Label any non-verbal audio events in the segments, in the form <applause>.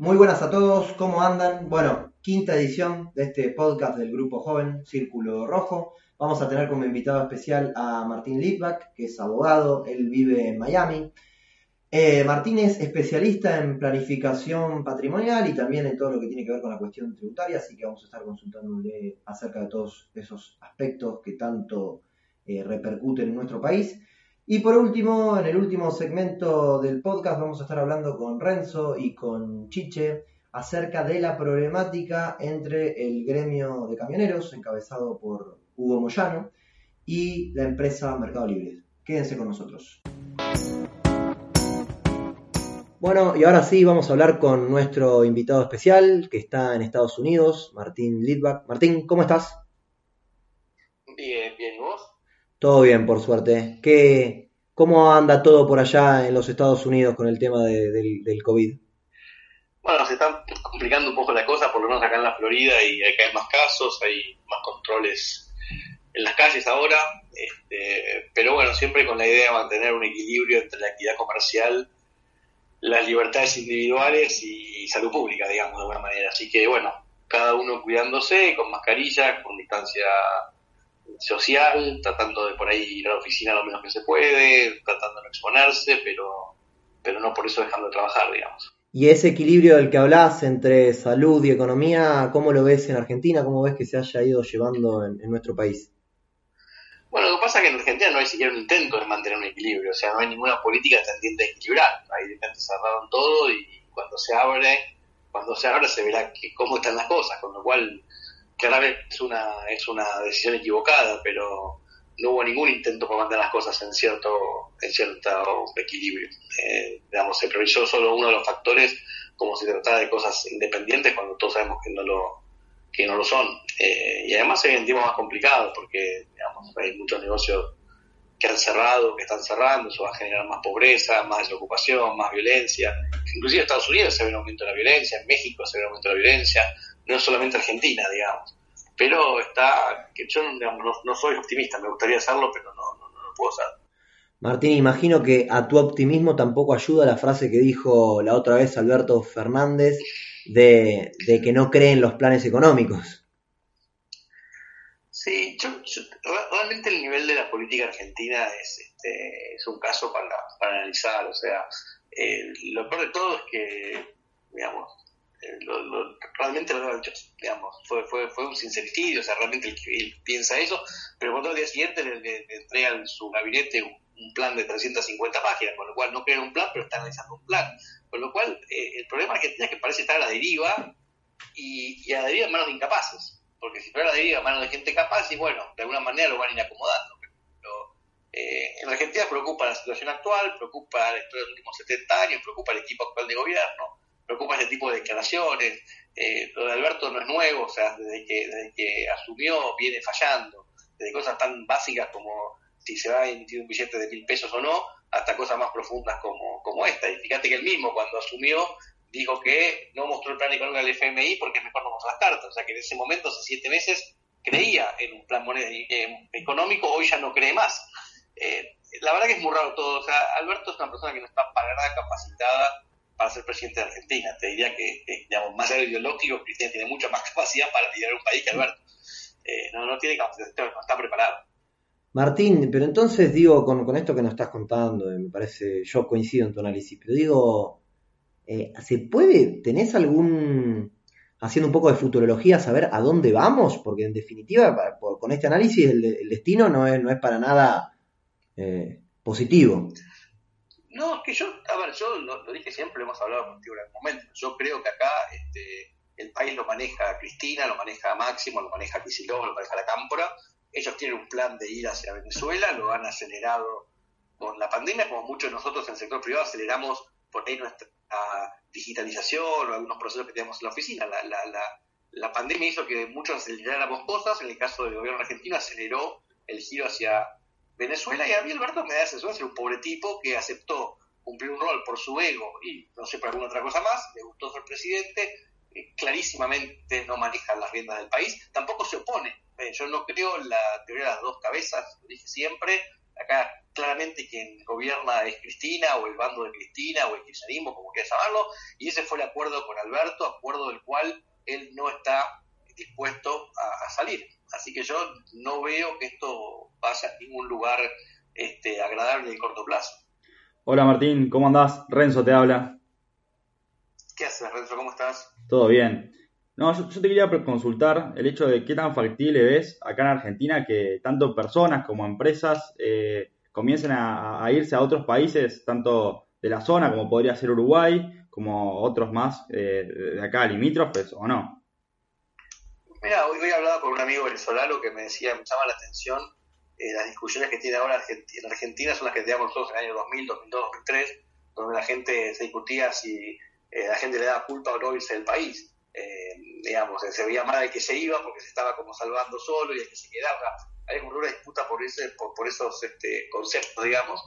Muy buenas a todos, ¿cómo andan? Bueno, quinta edición de este podcast del Grupo Joven Círculo Rojo. Vamos a tener como invitado especial a Martín Litvak, que es abogado, él vive en Miami. Eh, Martín es especialista en planificación patrimonial y también en todo lo que tiene que ver con la cuestión tributaria, así que vamos a estar consultándole acerca de todos esos aspectos que tanto eh, repercuten en nuestro país. Y por último, en el último segmento del podcast vamos a estar hablando con Renzo y con Chiche acerca de la problemática entre el gremio de camioneros, encabezado por Hugo Moyano, y la empresa Mercado Libre. Quédense con nosotros. Bueno, y ahora sí vamos a hablar con nuestro invitado especial que está en Estados Unidos, Martín Lidbach. Martín, ¿cómo estás? Bien, bien, ¿vos? Todo bien, por suerte. ¿Qué, ¿Cómo anda todo por allá en los Estados Unidos con el tema de- del, del COVID? Bueno, se están complicando un poco la cosa, por lo menos acá en la Florida, y hay cada vez más casos, hay más controles en las calles ahora, este, pero bueno, siempre con la idea de mantener un equilibrio entre la actividad comercial, las libertades individuales y salud pública, digamos, de alguna manera. Así que bueno, cada uno cuidándose, con mascarilla, con distancia social, tratando de por ahí ir a la oficina lo menos que se puede, tratando de no exponerse, pero, pero no por eso dejando de trabajar, digamos. Y ese equilibrio del que hablas entre salud y economía, ¿cómo lo ves en Argentina? ¿Cómo ves que se haya ido llevando en, en nuestro país? Bueno, lo que pasa es que en Argentina no hay siquiera un intento de mantener un equilibrio, o sea, no hay ninguna política tendiente a equilibrar. Ahí de repente cerraron todo y cuando se abre, cuando se abre se verá que cómo están las cosas, con lo cual claramente es una, es una decisión equivocada, pero no hubo ningún intento por mantener las cosas en cierto, en cierto equilibrio. Eh, digamos, se priorizó solo uno de los factores como si tratara de cosas independientes cuando todos sabemos que no lo, que no lo son. Eh, y además se vienen tiempos más complicados porque digamos, hay muchos negocios que han cerrado, que están cerrando, eso va a generar más pobreza, más desocupación, más violencia. Inclusive en Estados Unidos se ve un aumento de la violencia, en México se ve un aumento de la violencia, no es solamente Argentina, digamos. Pero está, que yo digamos, no, no soy optimista, me gustaría hacerlo, pero no, no, no lo puedo hacer. Martín, imagino que a tu optimismo tampoco ayuda la frase que dijo la otra vez Alberto Fernández de, de que no cree en los planes económicos. Sí, yo, yo- re- realmente el nivel de la política argentina es, este, es un caso para, para analizar. O sea, eh, lo peor de todo es que, digamos, lo- lo- realmente lo hecho, digamos, fue, fue, fue un sincericidio, o sea, realmente él, él piensa eso, pero cuando al día siguiente le, le- le entregan su gabinete un, plan de 350 páginas, con lo cual no crean un plan, pero están analizando un plan. Con lo cual, eh, el problema es que parece estar a la deriva y, y a la deriva en manos de incapaces. Porque si fuera a la deriva en manos de gente capaz, y bueno, de alguna manera lo van a ir acomodando. Pero eh, en Argentina preocupa la situación actual, preocupa la historia de los últimos 70 años, preocupa el equipo actual de gobierno, preocupa este tipo de declaraciones. Eh, lo de Alberto no es nuevo, o sea, desde que, desde que asumió viene fallando, desde cosas tan básicas como si se va a emitir un billete de mil pesos o no, hasta cosas más profundas como, como esta. Y fíjate que él mismo, cuando asumió, dijo que no mostró el plan económico del FMI porque mejor no mostrar las cartas. O sea que en ese momento, hace siete meses, creía en un plan económico, hoy ya no cree más. Eh, la verdad que es muy raro todo. O sea, Alberto es una persona que no está para nada capacitada para ser presidente de Argentina. Te diría que, digamos, más allá de ideológico, Cristina tiene mucha más <laughs> capacidad para liderar un país que Alberto. Eh, no, no tiene capacidad, no está preparado. Martín, pero entonces digo, con, con esto que nos estás contando, eh, me parece, yo coincido en tu análisis, pero digo, eh, ¿se puede, tenés algún, haciendo un poco de futurología, saber a dónde vamos? Porque en definitiva, con este análisis, el, el destino no es, no es para nada positivo. No, es que yo, a ver, yo lo, lo dije siempre, lo hemos hablado contigo en algún momento. Yo creo que acá este, el país lo maneja Cristina, lo maneja Máximo, lo maneja Kicillof, lo maneja la Cámpora, ellos tienen un plan de ir hacia Venezuela, lo han acelerado con la pandemia, como muchos de nosotros en el sector privado aceleramos por ahí nuestra digitalización o algunos procesos que tenemos en la oficina. La, la, la, la pandemia hizo que muchos aceleráramos cosas, en el caso del gobierno argentino aceleró el giro hacia Venezuela y a mí Alberto me da esa sensación un pobre tipo que aceptó cumplir un rol por su ego y no sé por alguna otra cosa más, le gustó ser presidente, eh, clarísimamente no maneja las riendas del país, tampoco se opone. Eh, yo no creo en la teoría de las dos cabezas, lo dije siempre, acá claramente quien gobierna es Cristina o el bando de Cristina o el kirchnerismo, como quieras llamarlo, y ese fue el acuerdo con Alberto, acuerdo del cual él no está dispuesto a, salir. Así que yo no veo que esto vaya a ningún lugar este, agradable de corto plazo. Hola Martín, ¿cómo andás? Renzo te habla. ¿Qué haces, Renzo? ¿Cómo estás? Todo bien. No, yo, te quería consultar el hecho de qué tan factible ves acá en Argentina que tanto personas como empresas eh, comiencen a, irse a otros países, tanto de la zona como podría ser Uruguay, como otros más eh, de acá limítrofes, ¿o no? Mira, hoy, he hablado con un amigo venezolano que me decía, me llama la atención eh, las discusiones que tiene ahora en Argentina son las que teníamos nosotros en el año 2000, 2002, 2003, donde la gente se discutía si la gente le daba culpa o no irse del país eh, digamos, se veía mal el que se iba porque se estaba como salvando solo y el que se quedaba. Hay como una disputa por, ese, por, esos este, conceptos, digamos,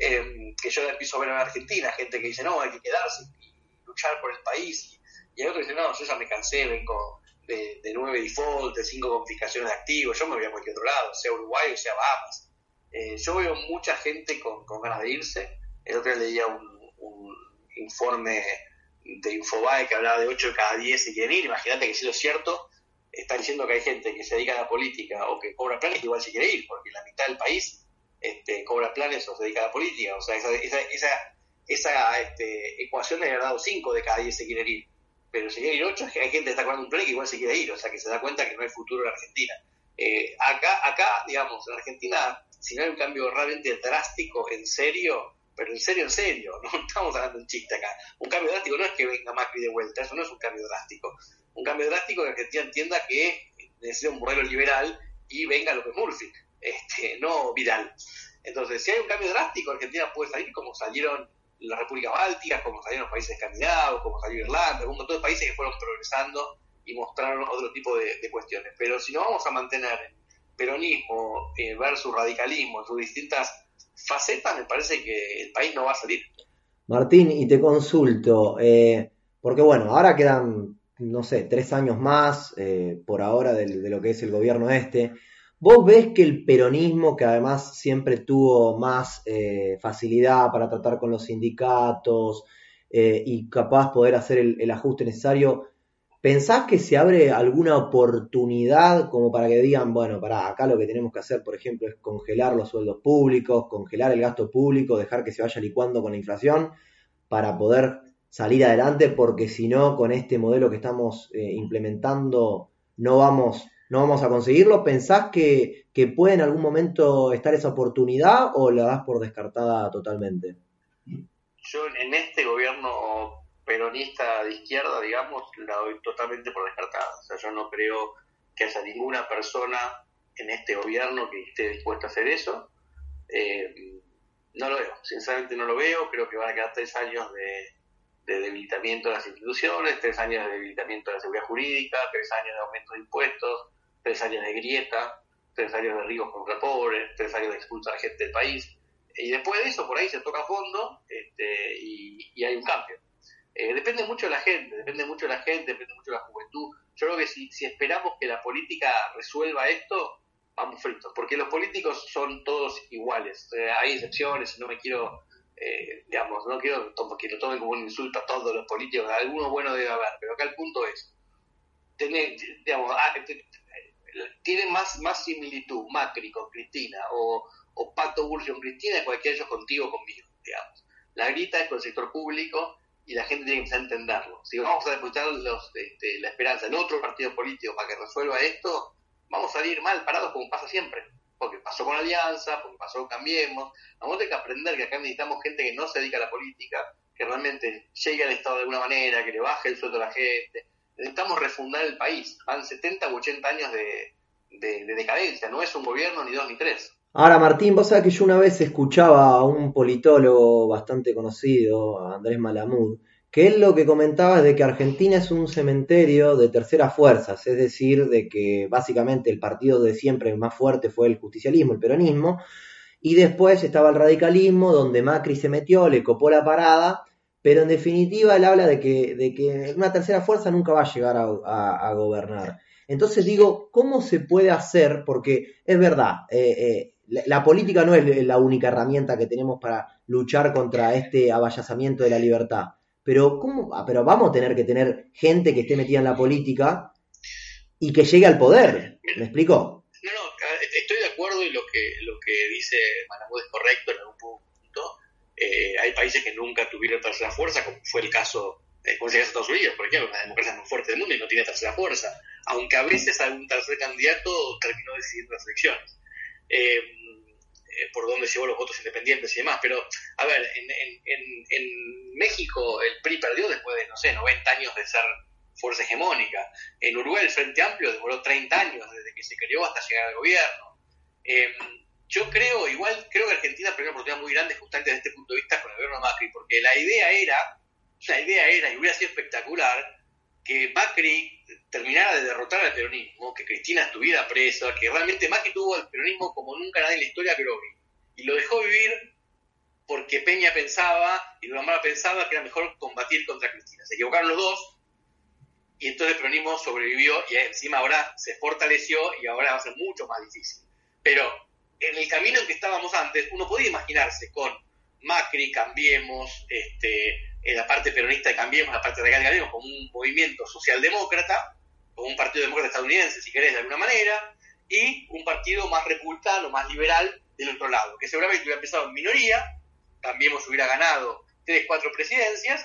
eh, que yo empiezo a ver en Argentina, gente que dice, no, hay que quedarse y luchar por el país. Y, hay otros que dicen, no, yo ya me cansé, vengo de, nueve default, de cinco confiscaciones de activos, yo me voy a cualquier otro lado, sea Uruguay o sea Bahamas. Eh, yo veo mucha gente con, ganas de irse. El otro día leía un, un informe de Infobae que hablaba de 8 de cada 10 se quieren ir, imagínate que si lo es cierto, está diciendo que hay gente que se dedica a la política o que cobra planes igual se quiere ir, porque la mitad del país este, cobra planes o se dedica a la política, o sea, esa, esa, esa, esa este, ecuación de haber dado 5 de cada 10 se quieren ir, pero se quiere ir 8, hay gente que está cobrando un plan que igual se quiere ir, o sea, que se da cuenta que no hay futuro en Argentina. Eh, acá, acá, digamos, en Argentina, si no hay un cambio realmente drástico, en serio, pero en serio, en serio, <laughs> no estamos hablando de un chiste acá. Un cambio drástico no es que venga Macri de vuelta, eso no es un cambio drástico. Un cambio drástico es que Argentina entienda que necesita un modelo liberal y venga lo que Murphy, este, no viral. Entonces, si hay un cambio drástico, Argentina puede salir como salieron las repúblicas bálticas, como salieron los países escandinavos, como salió Irlanda, un montón de países que fueron progresando y mostraron otro tipo de, cuestiones. Pero si no vamos a mantener peronismo eh, versus radicalismo sus distintas faceta me parece que el país no va a salir. Martín, y te consulto, eh, porque bueno, ahora quedan, no sé, tres años más eh, por ahora de, lo que es el gobierno este. ¿Vos ves que el peronismo, que además siempre tuvo más eh, facilidad para tratar con los sindicatos y capaz poder hacer el ajuste necesario, ¿Pensás que se abre alguna oportunidad como para que digan, bueno, para acá lo que tenemos que hacer, por ejemplo, es congelar los sueldos públicos, congelar el gasto público, dejar que se vaya licuando con la inflación para poder salir adelante, porque si no, con este modelo que estamos eh, implementando, no vamos, no vamos a conseguirlo? ¿Pensás que, que puede en algún momento estar esa oportunidad o la das por descartada totalmente? Yo en este gobierno peronista de izquierda, digamos, la doy totalmente por descartada. O sea, yo no creo que haya ninguna persona en este gobierno que esté dispuesta a hacer eso. Eh, no lo veo, sinceramente no lo veo. Creo que van a quedar tres años de, debilitamiento de las instituciones, tres años de debilitamiento de la seguridad jurídica, tres años de aumento de impuestos, tres años de grieta, tres años de ríos contra pobres, tres años de expulsar gente del país. Y después de eso, por ahí se toca fondo este, y hay un cambio. Eh, depende mucho de la gente, depende mucho de la gente, depende mucho de la juventud. Yo creo que si, esperamos que la política resuelva esto, vamos fritos, porque los políticos son todos iguales. hay excepciones, no me quiero, eh, digamos, no quiero que lo tomen como un insulto a todos los políticos, alguno bueno debe haber, pero acá el punto es, tener, digamos, ah, tiene más, más similitud Macri con Cristina o, o Pato Burcio con Cristina que cualquiera de ellos contigo conmigo, digamos. La grita es con el sector público, y la gente tiene que empezar a entenderlo. Si vamos a depositar los, este, la esperanza en otro partido político para que resuelva esto, vamos a salir mal parados como pasa siempre. Porque pasó con Alianza, porque pasó con Cambiemos. Vamos a tener que aprender que acá necesitamos gente que no se dedica a la política, que realmente llegue al Estado de alguna manera, que le baje el sueldo a la gente. Necesitamos refundar el país. Van 70 u 80 años de, de, decadencia, no es un gobierno ni dos ni tres. Ahora, Martín, vos sabés que yo una vez escuchaba a un politólogo bastante conocido, Andrés Malamud, que él lo que comentaba es de que Argentina es un cementerio de terceras fuerzas, es decir, de que básicamente el partido de siempre más fuerte fue el justicialismo, el peronismo, y después estaba el radicalismo, donde Macri se metió, le copó la parada, pero en definitiva él habla de que, de que una tercera fuerza nunca va a llegar a, gobernar. Entonces digo, ¿cómo se puede hacer? Porque es verdad, eh, eh, la, política no es la única herramienta que tenemos para luchar contra este avallazamiento de la libertad. Pero, ¿cómo? Ah, pero vamos a tener que tener gente que esté metida en la política y que llegue al poder. ¿Me explico? No, no, estoy de acuerdo y lo que, lo que dice Malamud es correcto en algún. Eh, hay países que nunca tuvieron tercera fuerza, como fue el caso, eh, como se Estados Unidos, por ejemplo, una democracia más fuerte del mundo y no tiene tercera fuerza, aunque a veces algún tercer candidato terminó decidiendo las elecciones. Eh, eh, por dónde llevó los votos independientes y demás. Pero, a ver, en, en, en, México el PRI perdió después de, no sé, 90 años de ser fuerza hegemónica. En Uruguay el Frente Amplio demoró 30 años desde que se creó hasta llegar al gobierno. Yo creo, igual, creo que Argentina perdió una oportunidad muy grande justamente desde este punto de vista con el gobierno Macri, porque la idea era, la idea era, y hubiera sido espectacular, que Macri terminara de derrotar al peronismo, que Cristina estuviera presa, que realmente Macri tuvo al peronismo como nunca nadie en la historia que, y lo dejó vivir porque Peña pensaba y Mara pensaba que era mejor combatir contra Cristina. Se equivocaron los dos y entonces el peronismo sobrevivió y encima ahora se fortaleció y ahora va a ser mucho más difícil. Pero en el camino en que estábamos antes, uno podía imaginarse con Macri, Cambiemos, este, en la parte peronista de Cambiemos, la parte radical Cambiemos, como un movimiento socialdemócrata, como un partido demócrata estadounidense, si querés, de alguna manera, y un partido más republicano, más liberal del otro lado, que seguramente hubiera empezado en minoría, Cambiemos hubiera ganado tres, cuatro presidencias,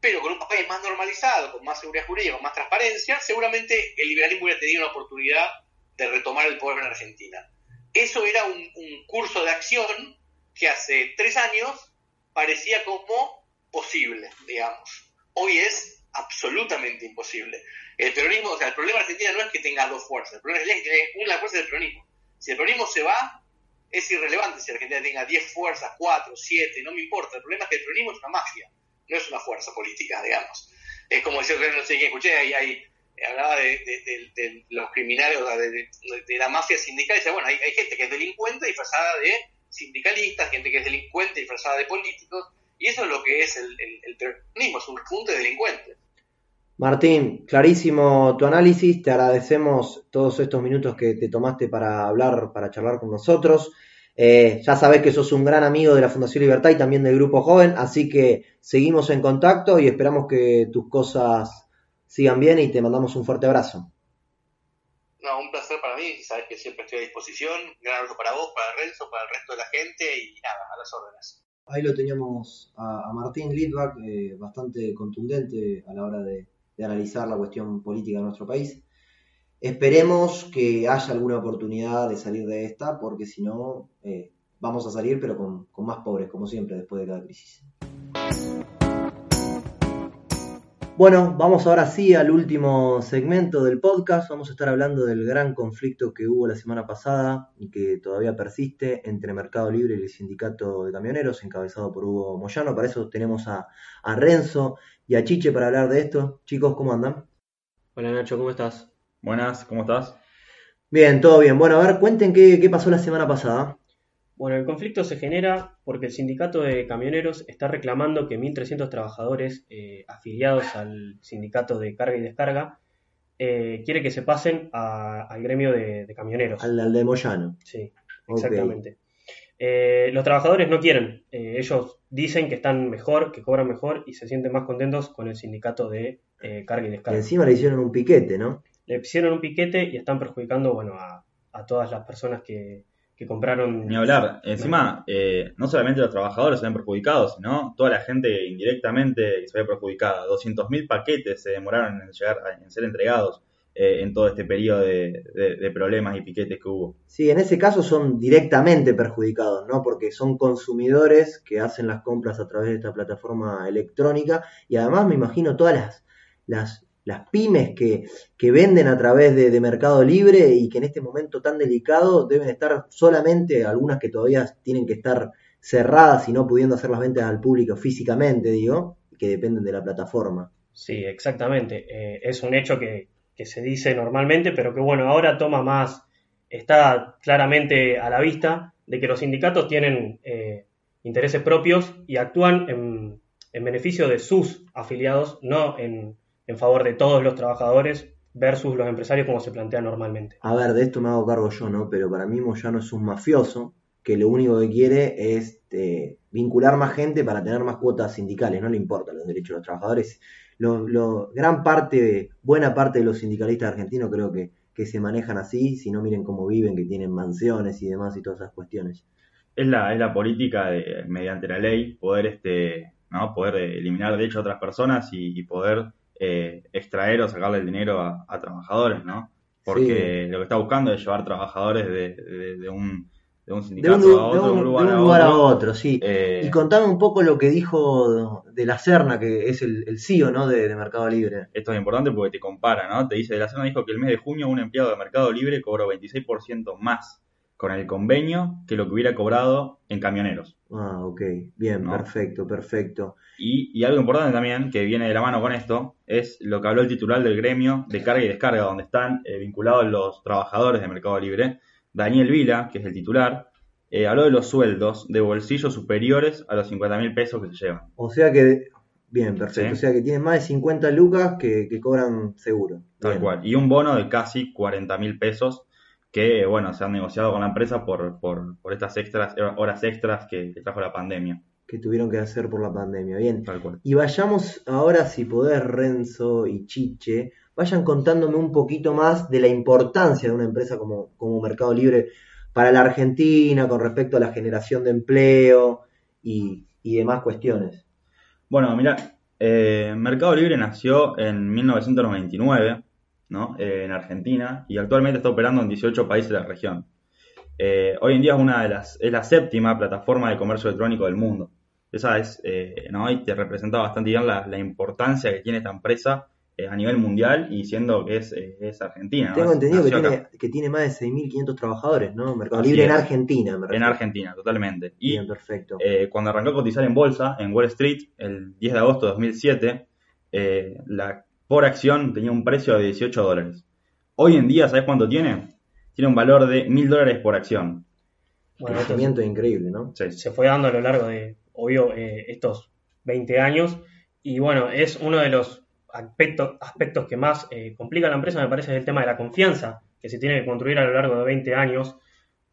pero con un país más normalizado, con más seguridad jurídica, con más transparencia, seguramente el liberalismo hubiera tenido la oportunidad de retomar el poder en Argentina. Eso era un, curso de acción que hace tres años parecía como posible, digamos. Hoy es absolutamente imposible. El peronismo, o sea, el problema de Argentina no es que tenga dos fuerzas, el problema es que tiene una fuerza del peronismo. Si el peronismo se va, es irrelevante si Argentina tenga 10 fuerzas, 4, 7, no me importa. El problema es que el peronismo es una mafia, no es una fuerza política, digamos. Es como decir, no sé quién escuché, ahí, ahí hablaba de, los criminales, o de, la mafia sindical, y decía, bueno, hay, gente que es delincuente disfrazada de sindicalistas, gente que es delincuente disfrazada de políticos, y eso es lo que es el, peronismo, es un conjunto de delincuentes. Martín, clarísimo tu análisis, te agradecemos todos estos minutos que te tomaste para hablar, para charlar con nosotros. Eh, ya sabes que sos un gran amigo de la Fundación Libertad y también del Grupo Joven, así que seguimos en contacto y esperamos que tus cosas sigan bien y te mandamos un fuerte abrazo. No, un placer para mí, sabes que siempre estoy a disposición. Gran abrazo para vos, para Renzo, para el resto de la gente y nada, a las órdenes. Ahí lo teníamos a, Martín Litvak, eh, bastante contundente a la hora de, analizar la cuestión política de nuestro país. Esperemos que haya alguna oportunidad de salir de esta, porque si no, eh, vamos a salir, pero con, con más pobres, como siempre, después de cada crisis. Bueno, vamos ahora sí al último segmento del podcast. Vamos a estar hablando del gran conflicto que hubo la semana pasada y que todavía persiste entre Mercado Libre y el Sindicato de Camioneros, encabezado por Hugo Moyano. Para eso tenemos a, Renzo y a Chiche para hablar de esto. Chicos, ¿cómo andan? Hola Nacho, ¿cómo estás? Buenas, ¿cómo estás? Bien, todo bien. Bueno, a ver, cuenten qué, qué pasó la semana pasada. Bueno, el conflicto se genera porque el sindicato de camioneros está reclamando que 1.300 trabajadores eh, afiliados al sindicato de carga y descarga eh, quiere que se pasen al gremio de, camioneros. Al, de Moyano. Sí, exactamente. Eh, los trabajadores no quieren. ellos dicen que están mejor, que cobran mejor y se sienten más contentos con el sindicato de carga y descarga. Y encima le hicieron un piquete, ¿no? Le hicieron un piquete y están perjudicando bueno, a todas las personas que, compraron. Ni hablar. Encima, eh, no solamente los trabajadores se ven perjudicados, sino toda la gente indirectamente se ve perjudicada. 200.000 paquetes se demoraron en, llegar, en ser entregados. Eh, en todo este periodo de, problemas y piquetes que hubo. Sí, en ese caso son directamente perjudicados, ¿no? Porque son consumidores que hacen las compras a través de esta plataforma electrónica y además me imagino todas las, las las pymes que, que venden a través de, de, Mercado Libre y que en este momento tan delicado deben estar solamente, algunas que todavía tienen que estar cerradas y no pudiendo hacer las ventas al público físicamente, digo, que dependen de la plataforma. Sí, exactamente. Eh, es un hecho que, que, se dice normalmente, pero que bueno, ahora toma más, está claramente a la vista de que los sindicatos tienen eh, intereses propios y actúan en, en, beneficio de sus afiliados, no en, en favor de todos los trabajadores versus los empresarios como se plantea normalmente. A ver, de esto me hago cargo yo, ¿no? Pero para mí Moyano es un mafioso que lo único que quiere es eh, vincular más gente para tener más cuotas sindicales, no le importan los derechos de los trabajadores. Lo, lo, gran parte, buena parte de los sindicalistas argentinos creo que, que se manejan así, si no miren cómo viven, que tienen mansiones y demás y todas esas cuestiones. Es la, es la política de, mediante la ley, poder este, ¿no? poder eliminar derechos a otras personas y, y poder eh, extraer o sacarle el dinero a, a trabajadores, ¿no? Porque sí. lo que está buscando es llevar trabajadores de, de, de un de un sindicato de un, a otro, de un, lugar, de un a, lugar otro. a otro, sí. Eh, y contame un poco lo que dijo de la Serna, que es el, el CEO ¿no? de, de, Mercado Libre. Esto es importante porque te compara, ¿no? Te dice, de la Serna dijo que el mes de junio un empleado de Mercado Libre cobró 26% más con el convenio que lo que hubiera cobrado en camioneros. Ah, ok, bien, ¿no? perfecto, perfecto. Y, y, algo importante también, que viene de la mano con esto, es lo que habló el titular del gremio de carga y descarga, donde están eh, vinculados los trabajadores de Mercado Libre, Daniel Vila, que es el titular, eh, habló de los sueldos de bolsillos superiores a los 50 mil pesos que se llevan. O sea que, bien, perfecto. ¿Sí? O sea que tienen más de 50 lucas que, que cobran seguro. Tal bien. cual. Y un bono de casi 40 mil pesos que, bueno, se han negociado con la empresa por, por, por estas extras, horas extras que, que, trajo la pandemia. Que tuvieron que hacer por la pandemia. Bien. Tal cual. Y vayamos ahora, si podés, Renzo y Chiche, vayan contándome un poquito más de la importancia de una empresa como, como Mercado Libre para la Argentina con respecto a la generación de empleo y, y demás cuestiones. Bueno, mira, eh, Mercado Libre nació en 1999 ¿no? Eh, en Argentina y actualmente está operando en 18 países de la región. Eh, hoy en día es una de las es la séptima plataforma de comercio electrónico del mundo. Esa es, eh, ¿no? Y te representa bastante bien la, la importancia que tiene esta empresa eh, a nivel mundial y siendo que es, es Argentina. Tengo ¿no? entendido que tiene, que tiene, más de 6.500 trabajadores, ¿no? Mercado Así Libre es. en Argentina. Me en Argentina, totalmente. Y Bien, perfecto. Cuando arrancó a cotizar en bolsa, en Wall Street, el 10 de agosto de 2007, la por acción tenía un precio de 18 dólares. Hoy en día, ¿sabes cuánto tiene? Tiene un valor de 1.000 dólares por acción. Bueno, un crecimiento increíble, ¿no? Sí. Se fue dando a lo largo de, obvio, eh, estos 20 años. Y bueno, es uno de los aspectos, aspectos que más eh, complica a la empresa, me parece, es el tema de la confianza que se tiene que construir a lo largo de 20 años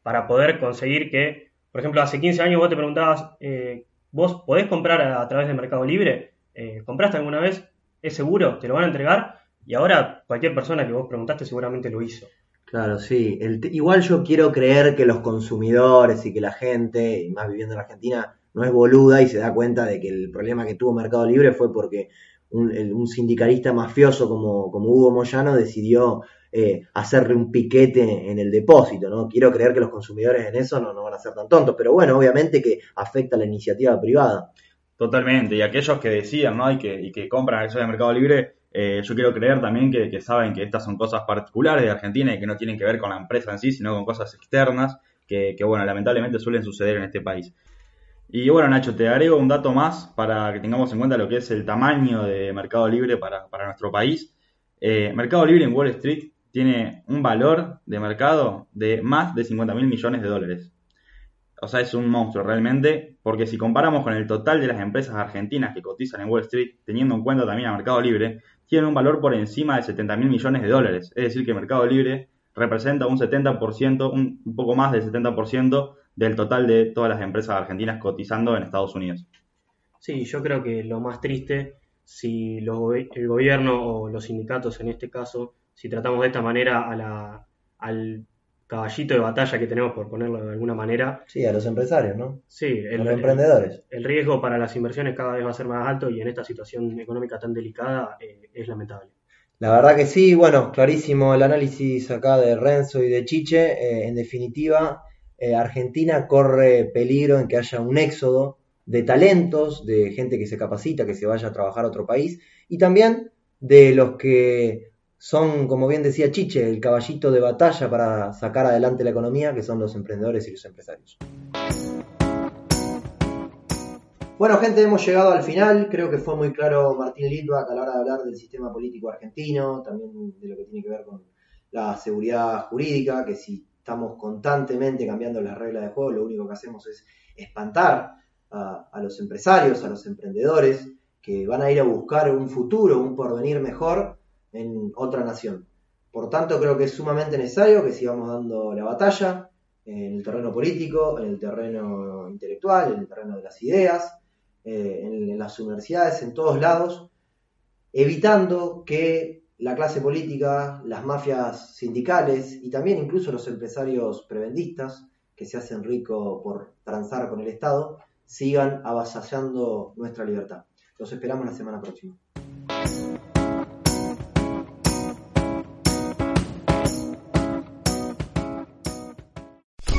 para poder conseguir que, por ejemplo, hace 15 años vos te preguntabas, eh, ¿vos podés comprar a, a, través de Mercado Libre? Eh, ¿Compraste alguna vez? ¿Es seguro? ¿Te lo van a entregar? Y ahora cualquier persona que vos preguntaste seguramente lo hizo. Claro, sí. Igual yo quiero creer que los consumidores y que la gente, y más viviendo en Argentina, no es boluda y se da cuenta de que el problema que tuvo Mercado Libre fue porque un sindicalista mafioso como, como Hugo Moyano decidió eh, hacerle un piquete en el depósito, ¿no? Quiero creer que los consumidores en eso no, no van a ser tan tontos, pero bueno, obviamente que afecta a la iniciativa privada. Totalmente, y aquellos que decían, ¿no? Y que, y que compran acciones de Mercado Libre, eh, yo quiero creer también que, que, saben que estas son cosas particulares de Argentina y que no tienen que ver con la empresa en sí, sino con cosas externas que, que, bueno, lamentablemente suelen suceder en este país. Y bueno, Nacho, te agrego un dato más para que tengamos en cuenta lo que es el tamaño de Mercado Libre para, para nuestro país. Eh, Mercado Libre en Wall Street tiene un valor de mercado de más de 50 mil millones de dólares. O sea, es un monstruo realmente, porque si comparamos con el total de las empresas argentinas que cotizan en Wall Street, teniendo en cuenta también a Mercado Libre, tienen un valor por encima de 70 mil millones de dólares. Es decir, que Mercado Libre representa un 70%, un, poco más del 70% del total de todas las empresas argentinas cotizando en Estados Unidos. Sí, yo creo que lo más triste, si el gobierno o los sindicatos en este caso, si tratamos de esta manera a la, al caballito de batalla que tenemos, por ponerlo de alguna manera. Sí, a los empresarios, ¿no? Sí, el, a los emprendedores. El, el, riesgo para las inversiones cada vez va a ser más alto y en esta situación económica tan delicada eh, es lamentable. La verdad que sí, bueno, clarísimo el análisis acá de Renzo y de Chiche. Eh, en definitiva, eh, Argentina corre peligro en que haya un éxodo de talentos, de gente que se capacita, que se vaya a trabajar a otro país, y también de los que son, como bien decía Chiche, el caballito de batalla para sacar adelante la economía, que son los emprendedores y los empresarios. Bueno, gente, hemos llegado al final. Creo que fue muy claro Martín Litvak a la hora de hablar del sistema político argentino, también de lo que tiene que ver con la seguridad jurídica, que si estamos constantemente cambiando las reglas de juego, lo único que hacemos es espantar a, los empresarios, a los emprendedores, que van a ir a buscar un futuro, un porvenir mejor en otra nación. Por tanto, creo que es sumamente necesario que sigamos dando la batalla en el terreno político, en el terreno intelectual, en el terreno de las ideas, eh, en, las universidades, en todos lados, evitando que la clase política, las mafias sindicales y también incluso los empresarios prebendistas que se hacen ricos por transar con el Estado, sigan avasallando nuestra libertad. Los esperamos la semana próxima.